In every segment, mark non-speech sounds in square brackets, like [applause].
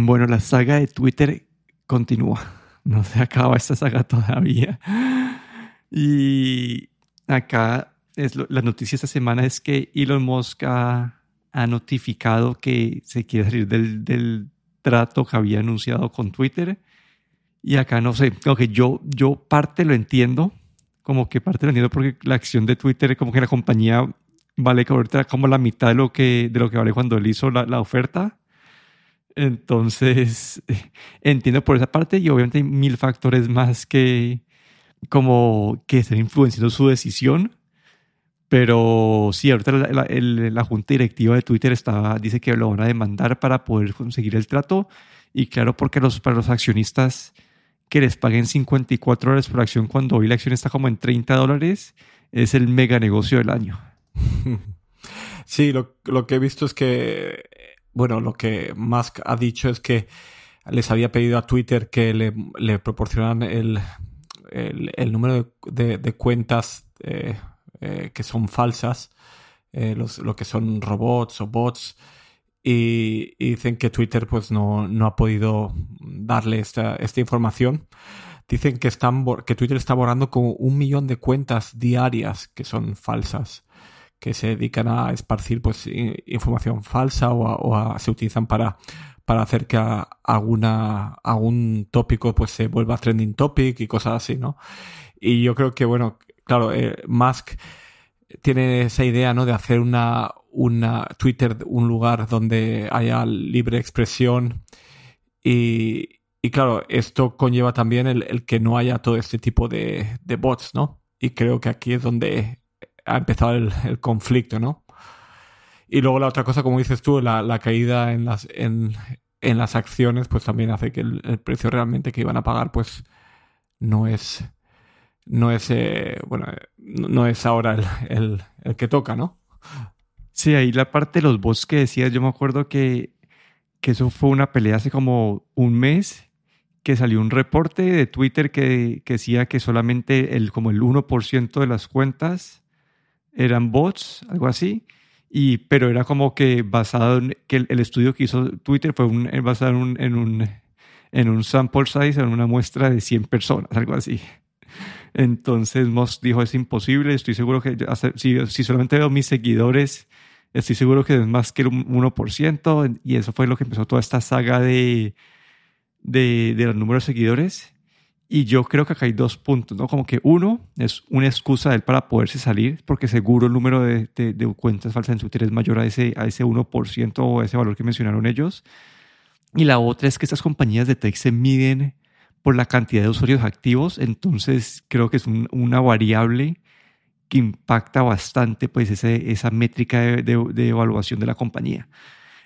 Bueno, la saga de Twitter continúa. [laughs] No se acaba esta saga todavía. Y acá es la noticia esta semana es que Elon Musk ha, notificado que se quiere salir del, trato que había anunciado con Twitter. Y acá no sé, como que yo, yo parte lo entiendo, como que parte lo entiendo porque la acción de Twitter, como que la compañía vale como la mitad de lo que, de lo que vale cuando él hizo la oferta. Entonces, [laughs] entiendo por esa parte y obviamente hay mil factores más que como que están influenciando su decisión. Pero sí, ahorita la, la, junta directiva de Twitter está, dice que lo van a demandar para poder conseguir el trato. Y claro, porque los, para los accionistas que les paguen 54 dólares por acción cuando hoy la acción está como en 30 dólares, es el mega negocio del año. [laughs] Sí, lo, lo que he visto es que bueno, lo que Musk ha dicho es que les había pedido a Twitter que le, le proporcionaran el, el, número de, cuentas eh, eh, que son falsas, eh, los, lo que son robots o bots, y, dicen que Twitter pues no, no ha podido darle esta, esta información. Dicen que, están, que Twitter está borrando como un millón de cuentas diarias que son falsas que se dedican a esparcir pues información falsa o, se utilizan para, para hacer que alguna, algún tópico pues se vuelva trending topic y cosas así, ¿no? Y yo creo que, bueno, claro, eh, Musk tiene esa idea, ¿no? De hacer una, una Twitter, un lugar donde haya libre expresión y, y claro, esto conlleva también el, el, que no haya todo este tipo de, de bots, ¿no? Y creo que aquí es donde ha empezado el, conflicto, ¿no? Y luego la otra cosa, como dices tú, la, caída en las, en, las acciones, pues también hace que el, precio realmente que iban a pagar, pues no es, no es, eh, bueno, no es ahora el, que toca, ¿no? Sí, ahí la parte de los bots que decías, yo me acuerdo que, que eso fue una pelea hace como un mes que salió un reporte de Twitter que, que decía que solamente el, como el 1% de las cuentas eran bots, algo así, y, pero era como que basado en que el, estudio que hizo Twitter fue un, eh, basado en un, en, un, en un sample size, en una muestra de 100 personas, algo así. Entonces Moss dijo, es imposible, estoy seguro que si, si solamente veo mis seguidores, estoy seguro que es más que un 1%, y eso fue lo que empezó toda esta saga de, de, de los números de seguidores. Y yo creo que acá hay dos puntos, ¿no? Como que uno es una excusa de él para poderse salir, porque seguro el número de, de, cuentas falsas en Twitter es mayor a ese, a ese 1% o ese valor que mencionaron ellos. Y la otra es que estas compañías de tech se miden por la cantidad de usuarios activos, entonces creo que es una variable que impacta bastante pues ese, esa métrica de, de, evaluación de la compañía.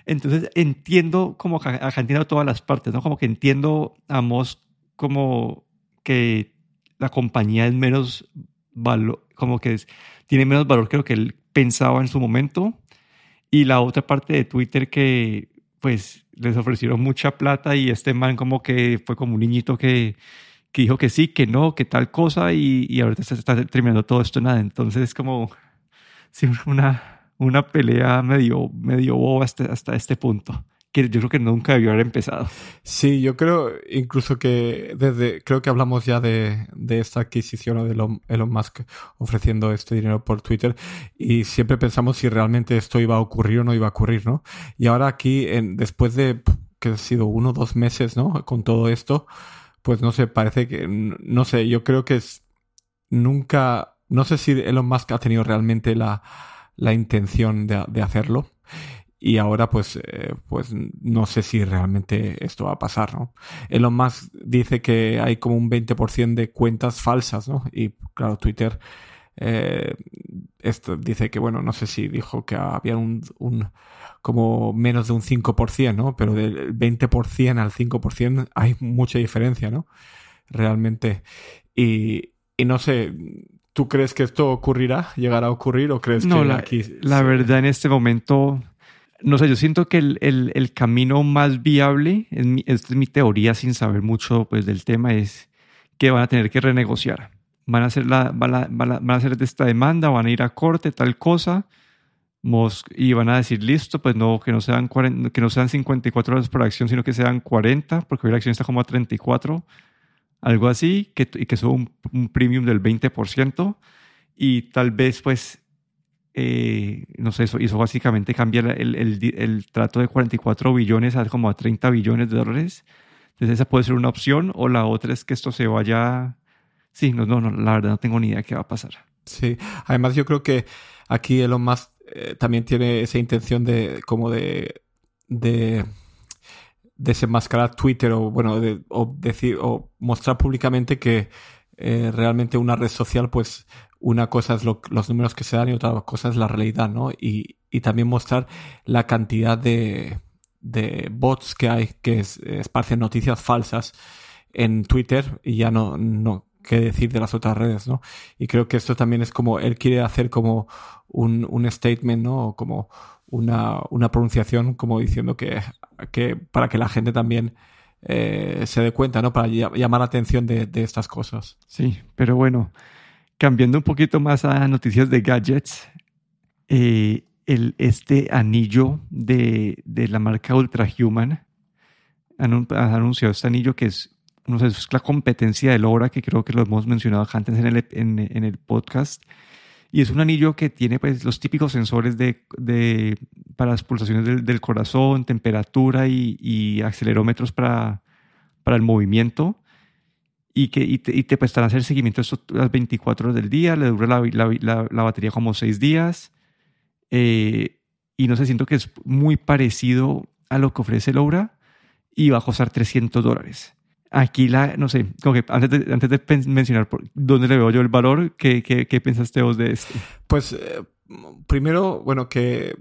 Entonces entiendo como acá, entiendo todas las partes, ¿no? Como que entiendo a Moss como que la compañía es menos valor, como que tiene menos valor que lo que él pensaba en su momento. Y la otra parte de Twitter que pues les ofrecieron mucha plata y este man como que fue como un niñito que, que dijo que sí, que no, que tal cosa y, y ahorita se está terminando todo esto nada. Entonces es como [laughs] sí, una, una pelea medio, medio boba hasta, hasta este punto que yo creo que nunca debió haber empezado. Sí, yo creo incluso que desde, creo que hablamos ya de, de esta adquisición o de Elon, Musk ofreciendo este dinero por Twitter y siempre pensamos si realmente esto iba a ocurrir o no iba a ocurrir, ¿no? Y ahora aquí, en, después de que ha sido uno o dos meses, ¿no? Con todo esto, pues no sé, parece que, no sé, yo creo que es nunca, no sé si Elon Musk ha tenido realmente la, la intención de, de hacerlo y ahora pues, eh, pues no sé si realmente esto va a pasar, ¿no? Elon Musk dice que hay como un 20% de cuentas falsas, ¿no? Y claro, Twitter eh, esto dice que, bueno, no sé si dijo que había un, un como menos de un 5%, ¿no? Pero del 20% al 5% hay mucha diferencia, ¿no? Realmente. Y, y no sé, ¿tú crees que esto ocurrirá? ¿Llegará a ocurrir o crees que la, aquí... La verdad, en este momento no sé, yo siento que el, el, el camino más viable, esta es mi teoría sin saber mucho pues, del tema, es que van a tener que renegociar. Van a hacer, la, van a, van a hacer esta demanda, van a ir a corte, tal cosa, y van a decir, listo, pues no, que no sean, que no sean 54 dólares por acción, sino que sean 40, porque hoy la acción está como a 34, algo así, que, y que suba un, premium del 20%, y tal vez, pues, eh, no sé, eso, eso básicamente cambia el, el, trato de 44 billones a como a 30 billones de dólares. Entonces esa puede ser una opción, o la otra es que esto se vaya... Sí, no, no, no la verdad no tengo ni idea qué va a pasar. Sí, además yo creo que aquí Elon Musk eh, también tiene esa intención de como de, de desenmascarar Twitter o bueno de, o decir o mostrar públicamente que eh, realmente una red social pues una cosa es los números que se dan y otra cosa es la realidad no y, y también mostrar la cantidad de, de bots que hay que esparcen noticias falsas en Twitter y ya no, no qué decir de las otras redes, ¿no? Y creo que esto también es como, él quiere hacer como un, un statement, ¿no? O como una, una, pronunciación como diciendo que, que para que la gente también eh, se dé cuenta, ¿no? Para llamar la atención de, de, estas cosas. Sí, pero bueno, cambiando un poquito más a noticias de gadgets, eh, el, este anillo de, de la marca Ultrahuman ha anunciado este anillo que es no sé, es la competencia del Aura, que creo que lo hemos mencionado antes en el, en, el podcast. Y es un anillo que tiene pues, los típicos sensores de, de para las pulsaciones del, del corazón, temperatura y, y, acelerómetros para, para el movimiento. Y que y te, y te a hacer seguimiento las 24 horas del día, le dura la, la, la, batería como 6 días. Eh, y no sé, siento que es muy parecido a lo que ofrece el Aura y va a costar 300 dólares. Aquí la, no sé, como que antes de, antes de mencionar por dónde le veo yo el valor, ¿qué, qué, qué pensaste vos de esto? Pues eh, primero, bueno, que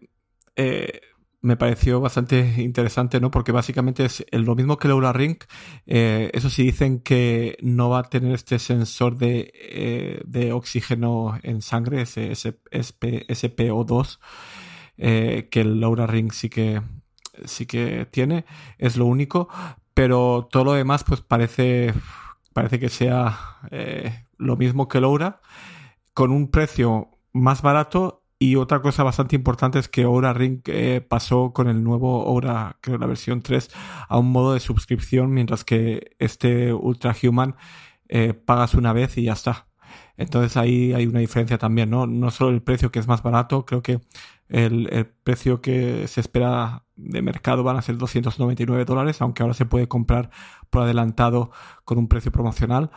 eh, me pareció bastante interesante, ¿no? Porque básicamente es lo mismo que el Ring. Eh, eso sí dicen que no va a tener este sensor de, de oxígeno en sangre, ese, ese SPO2, que el Aura Ring sí que sí que tiene, es lo único, pero todo lo demás pues parece, parece que sea eh, lo mismo que el con un precio más barato y otra cosa bastante importante es que Aura Ring eh, pasó con el nuevo Aura, creo la versión 3, a un modo de suscripción, mientras que este Ultra Human eh, pagas una vez y ya está. Entonces ahí hay una diferencia también, ¿no? No solo el precio que es más barato, creo que el, precio que se espera de mercado van a ser 299 dólares, aunque ahora se puede comprar por adelantado con un precio promocional,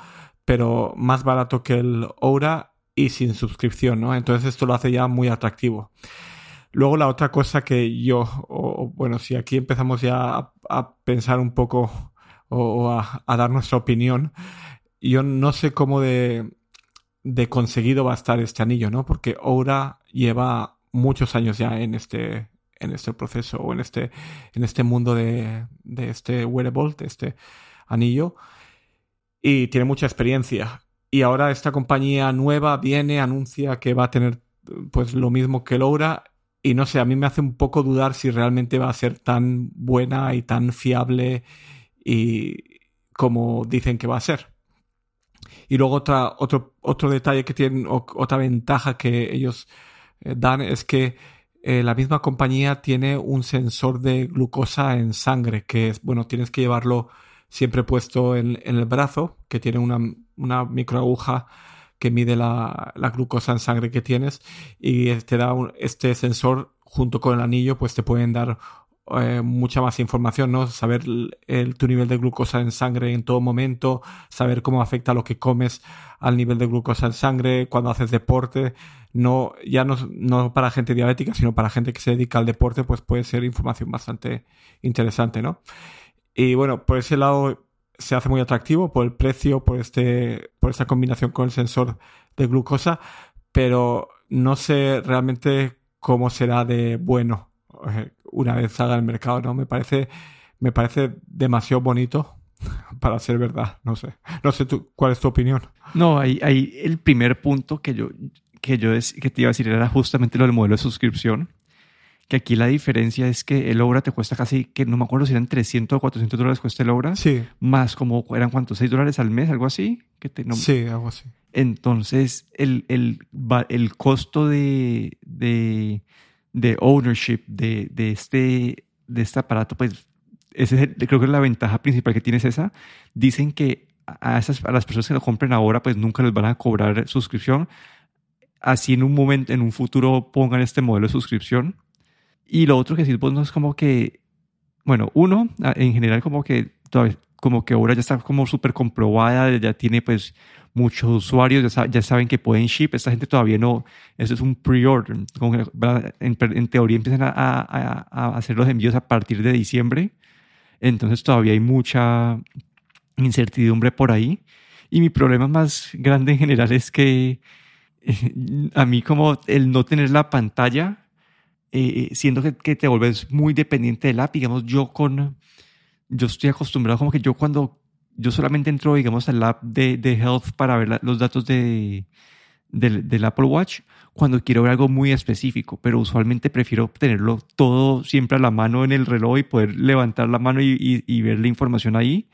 pero más barato que el Aura y sin suscripción, ¿no? Entonces esto lo hace ya muy atractivo. Luego la otra cosa que yo, o, bueno, si aquí empezamos ya a, pensar un poco o, a, dar nuestra opinión, yo no sé cómo de, de conseguido va a estar este anillo, ¿no? Porque Aura lleva muchos años ya en este, en este proceso o en este, en este mundo de, de este wearable, este anillo, y tiene mucha experiencia. Y ahora esta compañía nueva viene, anuncia que va a tener pues lo mismo que Aura y no sé, a mí me hace un poco dudar si realmente va a ser tan buena y tan fiable y como dicen que va a ser. Y luego otra, otro, otro detalle que tienen, otra ventaja que ellos eh, dan es que eh, la misma compañía tiene un sensor de glucosa en sangre, que es, bueno, tienes que llevarlo siempre puesto en, el brazo, que tiene una, una microaguja que mide la, glucosa en sangre que tienes y te da este sensor junto con el anillo, pues te pueden dar eh, mucha más información, ¿no? Saber el, tu nivel de glucosa en sangre en todo momento, saber cómo afecta lo que comes al nivel de glucosa en sangre, cuando haces deporte, no, ya no, no para gente diabética, sino para gente que se dedica al deporte, pues puede ser información bastante interesante, ¿no? Y bueno, por ese lado se hace muy atractivo por el precio, por este, por esta combinación con el sensor de glucosa, pero no sé realmente cómo será de bueno eh, una vez salga al mercado, ¿no? Me parece, me parece demasiado bonito [laughs] para ser verdad, no sé. No sé tú, ¿cuál es tu opinión? No, ahí, ahí el primer punto que yo, que yo que te iba a decir era justamente lo del modelo de suscripción. Que aquí la diferencia es que el obra te cuesta casi, que no me acuerdo si eran 300 o 400 dólares cuesta el obra. Sí. Más como, ¿eran cuántos? ¿6 dólares al mes? ¿Algo así? Que te, Sí, algo así. Entonces, el, el, el costo de, de de ownership de, de, este, de este aparato, pues ese es creo que es la ventaja principal que tiene es esa. Dicen que a, esas, a las personas que lo compren ahora, pues nunca les van a cobrar suscripción. Así en un momento, en un futuro pongan este modelo de suscripción. Y lo otro que sí, pues no es como que, bueno, uno, en general como que todavía, como que ahora ya está como súper comprobada, ya tiene pues muchos usuarios, ya, saben que pueden ship, esta gente todavía no, eso es un pre-order, en, en, teoría empiezan a, a, a, hacer los envíos a partir de diciembre, entonces todavía hay mucha incertidumbre por ahí. Y mi problema más grande en general es que [laughs] a mí como el no tener la pantalla, eh, siendo que, que, te vuelves muy dependiente del app, digamos, yo con, yo estoy acostumbrado como que yo cuando, yo solamente entro, digamos, al app de, de Health para ver los datos de, del, del, Apple Watch cuando quiero ver algo muy específico, pero usualmente prefiero tenerlo todo siempre a la mano en el reloj y poder levantar la mano y, y, ver la información ahí.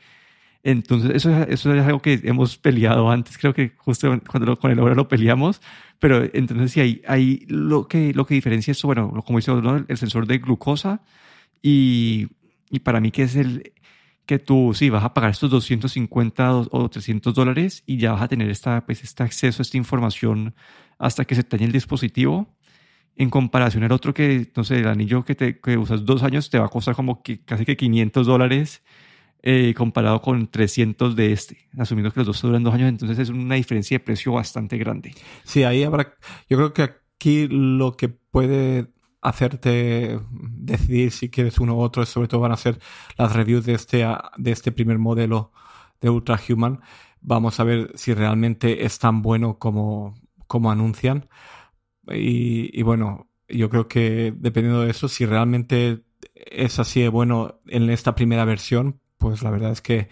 Entonces, eso, eso es algo que hemos peleado antes, creo que justo cuando con el hora lo peleamos, pero entonces sí, hay, hay lo, que, lo que diferencia es, bueno, como dice el sensor de glucosa y, y para mí que es el, que tú sí vas a pagar estos 250 o 300 dólares y ya vas a tener esta, pues, este acceso a esta información hasta que se dañe el dispositivo. En comparación al otro que, no sé, el anillo que, te, que usas dos años te va a costar como que casi que 500 dólares eh, comparado con 300 de este, asumiendo que los dos duran dos años, entonces es una diferencia de precio bastante grande. Sí, ahí habrá, yo creo que aquí lo que puede hacerte decidir si quieres uno u otro, sobre todo van a ser las reviews de este, de este primer modelo de Ultra Human. Vamos a ver si realmente es tan bueno como, como anuncian. Y, y bueno, yo creo que dependiendo de eso, si realmente es así de bueno en esta primera versión, pues la verdad es que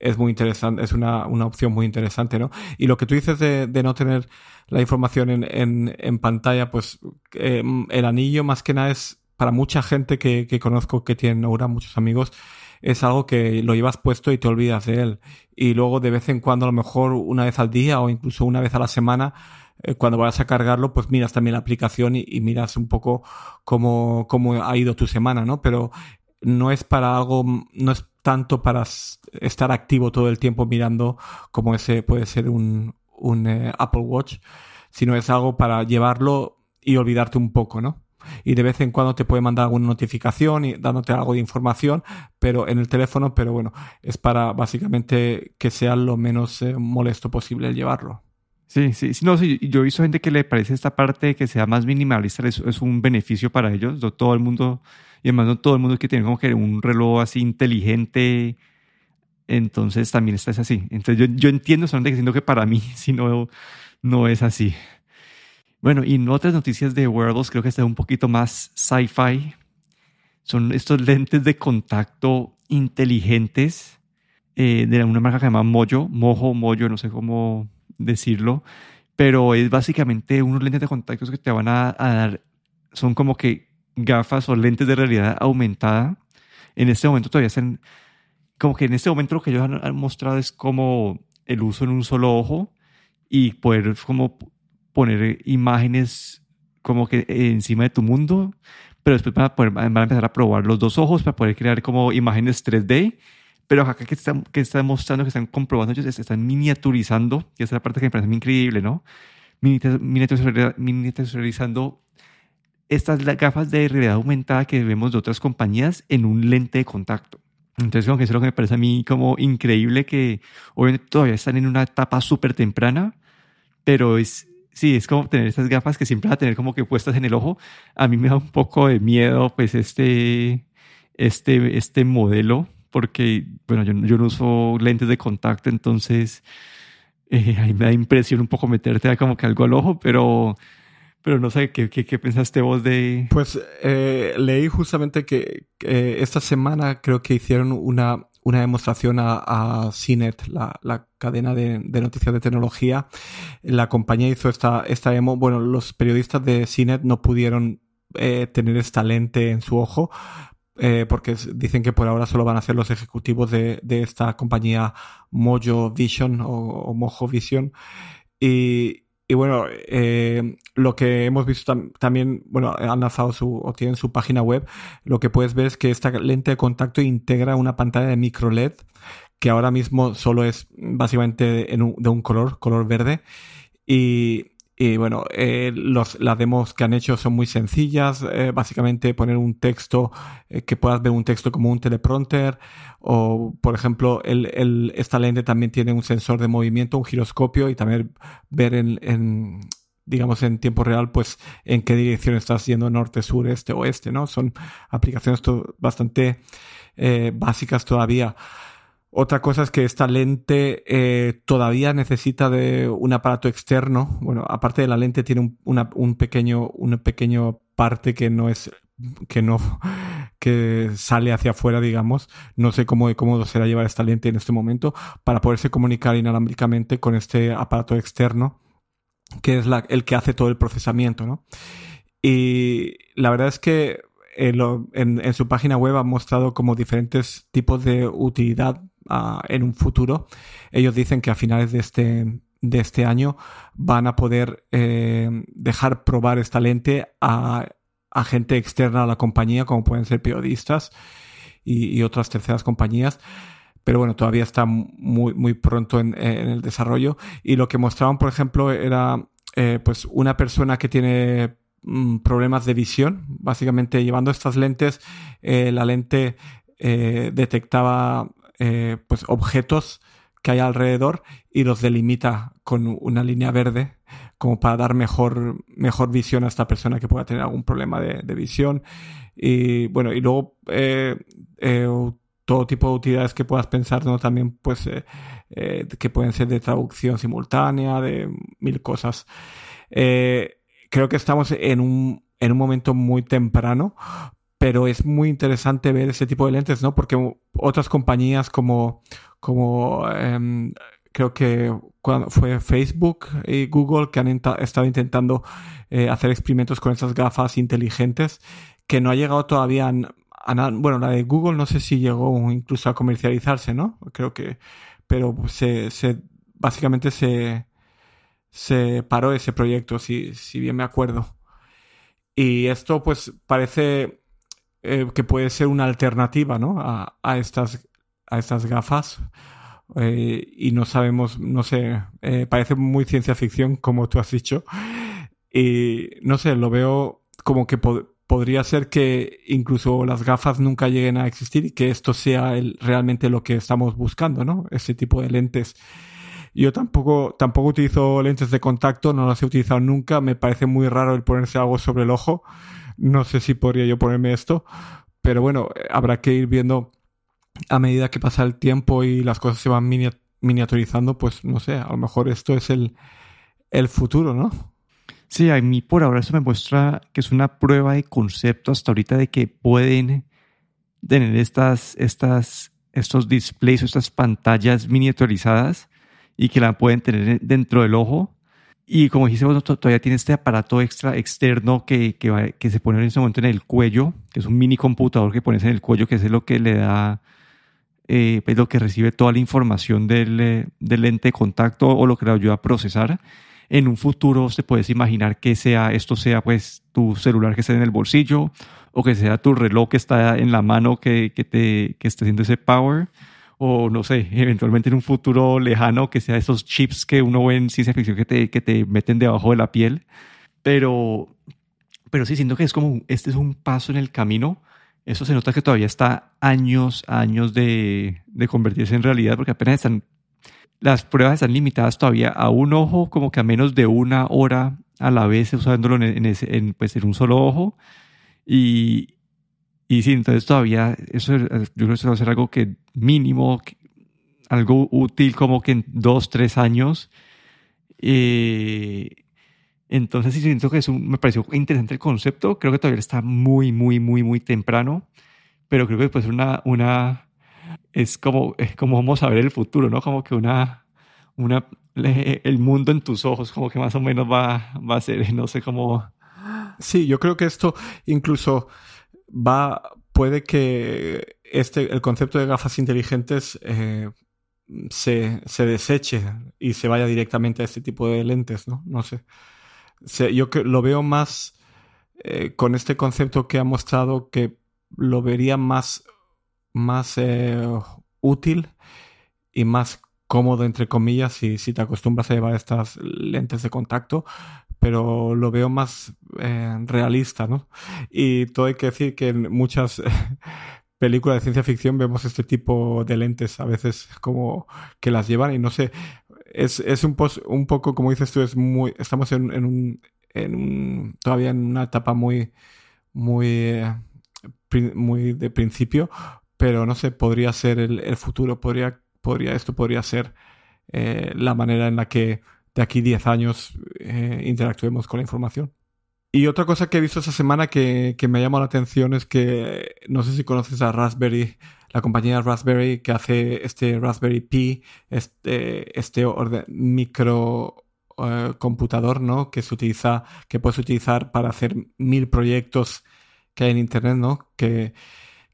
es muy interesante, es una, una opción muy interesante, ¿no? Y lo que tú dices de, de no tener la información en, en, pantalla, pues eh, el anillo más que nada es para mucha gente que, que conozco que tienen ahora, muchos amigos, es algo que lo llevas puesto y te olvidas de él. Y luego de vez en cuando, a lo mejor una vez al día o incluso una vez a la semana, eh, cuando vayas a cargarlo, pues miras también la aplicación y, y, miras un poco cómo, cómo ha ido tu semana, ¿no? Pero no es para algo, no es tanto para estar activo todo el tiempo mirando como ese puede ser un, un eh, Apple Watch, sino es algo para llevarlo y olvidarte un poco, ¿no? Y de vez en cuando te puede mandar alguna notificación y dándote algo de información, pero en el teléfono, pero bueno, es para básicamente que sea lo menos eh, molesto posible el llevarlo. Sí, sí, sí, no, sí, yo he visto gente que le parece esta parte que sea más minimalista, es, es un beneficio para ellos, todo el mundo y además no todo el mundo quiere tener como que un reloj así inteligente. Entonces también está así. Entonces yo, yo entiendo solamente diciendo que para [laughs] mí si no, no es así. Bueno, y en otras noticias de wearables creo que está un poquito más sci-fi. Son estos lentes de contacto inteligentes eh, de una marca que se llama Mojo, Mojo, Mojo, no sé cómo decirlo, pero es básicamente unos lentes de contacto que te van a, a dar, son como que gafas o lentes de realidad aumentada, en este momento todavía están, como que en este momento lo que ellos han, mostrado es como el uso en un solo ojo y poder como poner imágenes como que encima de tu mundo, pero después van a, poder, van a empezar a probar los dos ojos para poder crear como imágenes 3D. Pero acá que están, que están mostrando, que están comprobando, ellos están miniaturizando, y esa es la parte que me parece increíble, ¿no? Miniaturizando estas gafas de realidad aumentada que vemos de otras compañías en un lente de contacto. Entonces, como que eso es lo que me parece a mí como increíble que obviamente todavía están en una etapa súper temprana, pero es, sí, es como tener estas gafas que siempre van a tener como que puestas en el ojo. A mí me da un poco de miedo, pues, este, este, este modelo, porque, bueno, yo, yo no uso lentes de contacto, entonces, eh, ahí me da impresión un poco meterte como que algo al ojo, pero pero no sé, ¿qué, qué, pensaste vos de...? Pues eh, leí justamente que esta semana creo que hicieron una, una demostración a, a CNET, la, la cadena de, de, noticias de tecnología. La compañía hizo esta, esta demo. Bueno, los periodistas de CNET no pudieron eh, tener esta lente en su ojo. Eh, porque dicen que por ahora solo van a ser los ejecutivos de, de esta compañía Mojo Vision o Mojo Vision. Y, y bueno, eh, lo que hemos visto también, bueno, han lanzado su, o tienen su página web, lo que puedes ver es que esta lente de contacto integra una pantalla de micro LED que ahora mismo solo es básicamente de un color, color verde. Y, y bueno, eh, los, las demos que han hecho son muy sencillas. Eh, básicamente poner un texto, eh, que puedas ver un texto como un teleprompter. O, por ejemplo, el, el, esta lente también tiene un sensor de movimiento, un giroscopio y también ver en, en digamos, en tiempo real, pues en qué dirección estás yendo, norte, sur, este, oeste, ¿no? Son aplicaciones bastante básicas todavía. Otra cosa es que esta lente eh, todavía necesita de un aparato externo. Bueno, aparte de la lente tiene un, una, un pequeño, una pequeño parte que no es que no [laughs] que sale hacia afuera, digamos. No sé cómo cómodo será llevar esta lente en este momento para poderse comunicar inalámbricamente con este aparato externo, que es la, el que hace todo el procesamiento, ¿no? Y la verdad es que eh, en, en, su página web ha mostrado como diferentes tipos de utilidad en un futuro. Ellos dicen que a finales de este, de este año van a poder eh, dejar probar esta lente a, gente externa a la compañía, como pueden ser periodistas y, otras terceras compañías. Pero bueno, todavía está muy, muy pronto en, el desarrollo. Y lo que mostraban, por ejemplo, era eh, pues una persona que tiene mm, problemas de visión. Básicamente, llevando estas lentes, eh, la lente detectaba eh, pues objetos que hay alrededor y los delimita con una línea verde como para dar mejor, mejor visión a esta persona que pueda tener algún problema de, visión. Y bueno, y luego eh, eh, todo tipo de utilidades que puedas pensar, ¿no? También pues que pueden ser de traducción simultánea, de mil cosas. creo que estamos en un, en un momento muy temprano pero es muy interesante ver ese tipo de lentes, ¿no? Porque otras compañías como, como em, creo que fue Facebook y Google que han estado intentando eh, hacer experimentos con esas gafas inteligentes que no ha llegado todavía a, nada. Bueno, la de Google no sé si llegó incluso a comercializarse, ¿no? Creo que, pero se, se básicamente se, se paró ese proyecto, si, si bien me acuerdo. Y esto pues parece eh, que puede ser una alternativa ¿no? a, a, estas, a estas gafas. Eh, y no sabemos, no sé, eh, parece muy ciencia ficción, como tú has dicho. Y no sé, lo veo como que podría ser que incluso las gafas nunca lleguen a existir y que esto sea realmente lo que estamos buscando, ¿no? Ese tipo de lentes. Yo tampoco, tampoco utilizo lentes de contacto, no las he utilizado nunca. Me parece muy raro el ponerse algo sobre el ojo. No sé si podría yo ponerme esto, pero bueno, habrá que ir viendo a medida que pasa el tiempo y las cosas se van miniaturizando, pues no sé, a lo mejor esto es el, el futuro, ¿no? Sí, a mí por ahora eso me muestra que es una prueba de concepto hasta ahorita de que pueden tener estas, estas, estos displays o estas pantallas miniaturizadas y que la pueden tener dentro del ojo y como dijiste, todavía tiene este aparato extra externo que, que, que, se pone en ese momento en el cuello, que es un mini computador que pones en el cuello, que es lo que le da, eh, pues lo que recibe toda la información del, eh, del, lente de contacto o lo que le ayuda a procesar. En un futuro se puedes imaginar que sea, esto sea pues tu celular que esté en el bolsillo o que sea tu reloj que está en la mano que, que te, que esté haciendo ese power o no sé, eventualmente en un futuro lejano que sea esos chips que uno ve en ciencia ficción que te, que te meten debajo de la piel. Pero, pero sí, siento que es como, este es un paso en el camino. Eso se nota que todavía está años, años de, de convertirse en realidad, porque apenas están, las pruebas están limitadas todavía a un ojo, como que a menos de una hora a la vez usándolo en, ese, en, pues, en un solo ojo. Y, y sí, entonces todavía eso yo creo que eso va a ser algo que mínimo, algo útil como que en dos, tres años. Eh, entonces sí siento que es un, me pareció interesante el concepto. Creo que todavía está muy, muy, muy, muy temprano. Pero creo que después una, una, es como, es como vamos a ver el futuro, ¿no? Como que una, una, el mundo en tus ojos, como que más o menos va, va a ser, no sé cómo. Sí, yo creo que esto incluso va, puede que este, el concepto de gafas inteligentes eh, se, se, deseche y se vaya directamente a este tipo de lentes, ¿no? No sé. yo lo veo más eh, con este concepto que ha mostrado que lo vería más, más eh, útil y más cómodo, entre comillas, si, si te acostumbras a llevar estas lentes de contacto, pero lo veo más eh, realista, ¿no? Y todo hay que decir que en muchas [laughs] películas de ciencia ficción vemos este tipo de lentes a veces como que las llevan y no sé, es, es un, un poco, como dices tú, es muy, estamos en, en, un, en un, todavía en una etapa muy, muy, eh, muy de principio, pero no sé, podría ser el, el futuro, podría, podría, esto podría ser eh, la manera en la que de aquí 10 años eh, interactuemos con la información. Y otra cosa que he visto esta semana que, que me ha llamado la atención es que no sé si conoces a Raspberry, la compañía Raspberry que hace este Raspberry Pi, este, este micro eh, computador, ¿no? Que se utiliza, que puedes utilizar para hacer mil proyectos que hay en internet, ¿no? Que,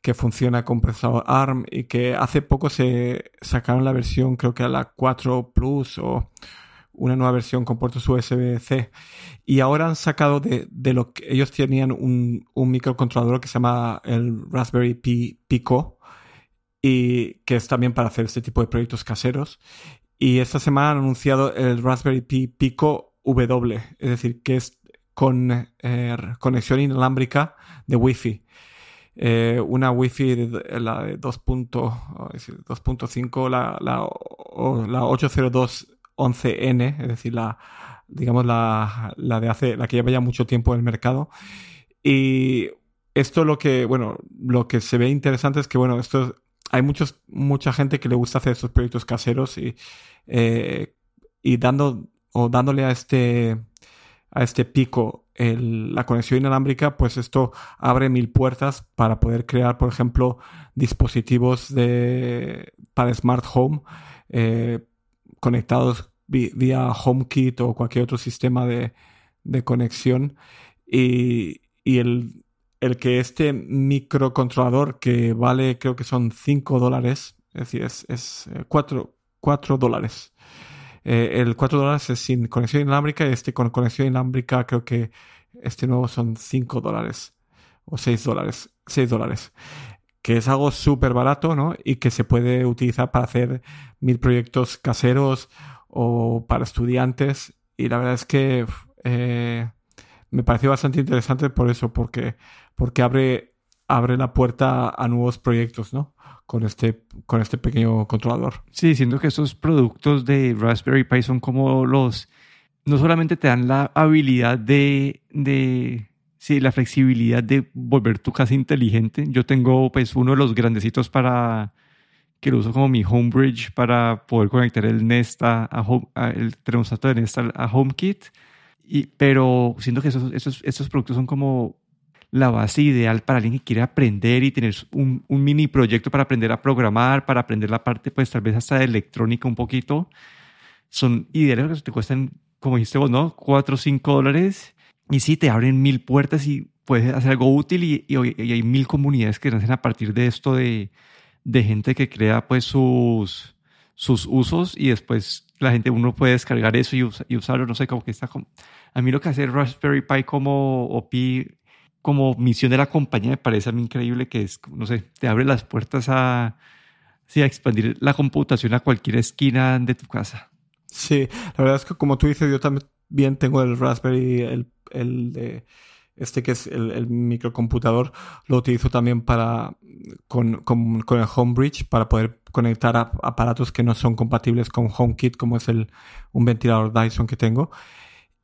que funciona con procesador ARM y que hace poco se sacaron la versión, creo que a la 4 Plus o una nueva versión con puertos USB-C. Y ahora han sacado de, lo que ellos tenían un, microcontrolador que se llama el Raspberry Pi Pico y que es también para hacer este tipo de proyectos caseros. Y esta semana han anunciado el Raspberry Pi Pico W, es decir, que es con eh, conexión inalámbrica de Wi-Fi. Eh, una Wi-Fi de, la de 2.5, la, la, la 802 11N, es decir, la, digamos, la, la, de hace, la que lleva ya mucho tiempo en el mercado. Y esto lo que, bueno, lo que se ve interesante es que, bueno, esto hay muchos, mucha gente que le gusta hacer estos proyectos caseros y, eh, y dando, o dándole a este, a este pico la conexión inalámbrica, pues esto abre mil puertas para poder crear, por ejemplo, dispositivos de, para Smart Home, eh, conectados vía HomeKit o cualquier otro sistema de, conexión. Y, el, el, que este microcontrolador que vale creo que son 5 dólares, es decir, es, 4, eh, dólares. Eh, el 4 dólares es sin conexión inalámbrica y este con conexión inalámbrica creo que este nuevo son 5 dólares o 6 dólares. 6 dólares que es algo súper barato, ¿no? Y que se puede utilizar para hacer mil proyectos caseros o para estudiantes. Y la verdad es que eh, me pareció bastante interesante por eso, porque, porque abre, abre la puerta a nuevos proyectos, ¿no? Con este, con este pequeño controlador. Sí, siento que estos productos de Raspberry Pi son como los... No solamente te dan la habilidad de, de Sí, la flexibilidad de volver tu casa inteligente. Yo tengo pues uno de los grandecitos para que lo uso como mi homebridge para poder conectar el Nest a, el termostato de Nest a, HomeKit. Y, pero siento que esos, esos, estos productos son como la base ideal para alguien que quiere aprender y tener un, un, mini proyecto para aprender a programar, para aprender la parte, pues tal vez hasta de electrónica un poquito. Son ideales que te cuestan, como dijiste vos, ¿no? 4 o 5 dólares y sí, te abren mil puertas y puedes hacer algo útil y, hay mil comunidades que nacen a partir de esto de, gente que crea pues sus, sus usos y después la gente, uno puede descargar eso y, y usarlo, no sé, como que está como... A mí lo que hace Raspberry Pi como o Pi como misión de la compañía me parece a mí increíble que es, no sé, te abre las puertas a, sí, a expandir la computación a cualquier esquina de tu casa. Sí, la verdad es que como tú dices, yo también tengo el Raspberry, el el de este que es el, microcomputador, lo utilizo también para con, con, con el Homebridge para poder conectar a aparatos que no son compatibles con HomeKit, como es el, un ventilador Dyson que tengo.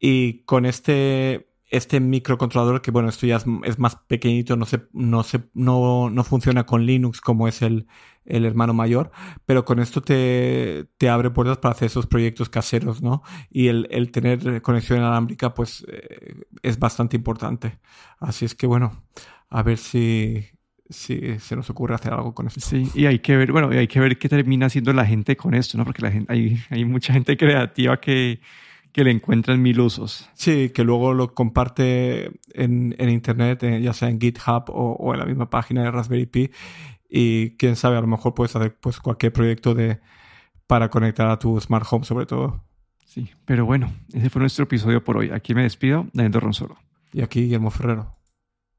Y con este este microcontrolador, que bueno, esto ya es, más pequeñito, no, se, no, se, no, no funciona con Linux como es el, el hermano mayor, pero con esto te, te, abre puertas para hacer esos proyectos caseros, ¿no? Y el, el tener conexión inalámbrica, pues eh, es bastante importante. Así es que bueno, a ver si, si se nos ocurre hacer algo con esto. Sí, y hay que ver, bueno, hay que ver qué termina haciendo la gente con esto, ¿no? Porque la gente, hay, hay mucha gente creativa que que le encuentran mil usos. Sí, que luego lo comparte en, en internet, eh, ya sea en GitHub o, en la misma página de Raspberry Pi. Y quién sabe, a lo mejor puedes hacer pues, cualquier proyecto de para conectar a tu smart home sobre todo. Sí, pero bueno, ese fue nuestro episodio por hoy. Aquí me despido, Daniel Ronsolo. Y aquí Guillermo Ferrero.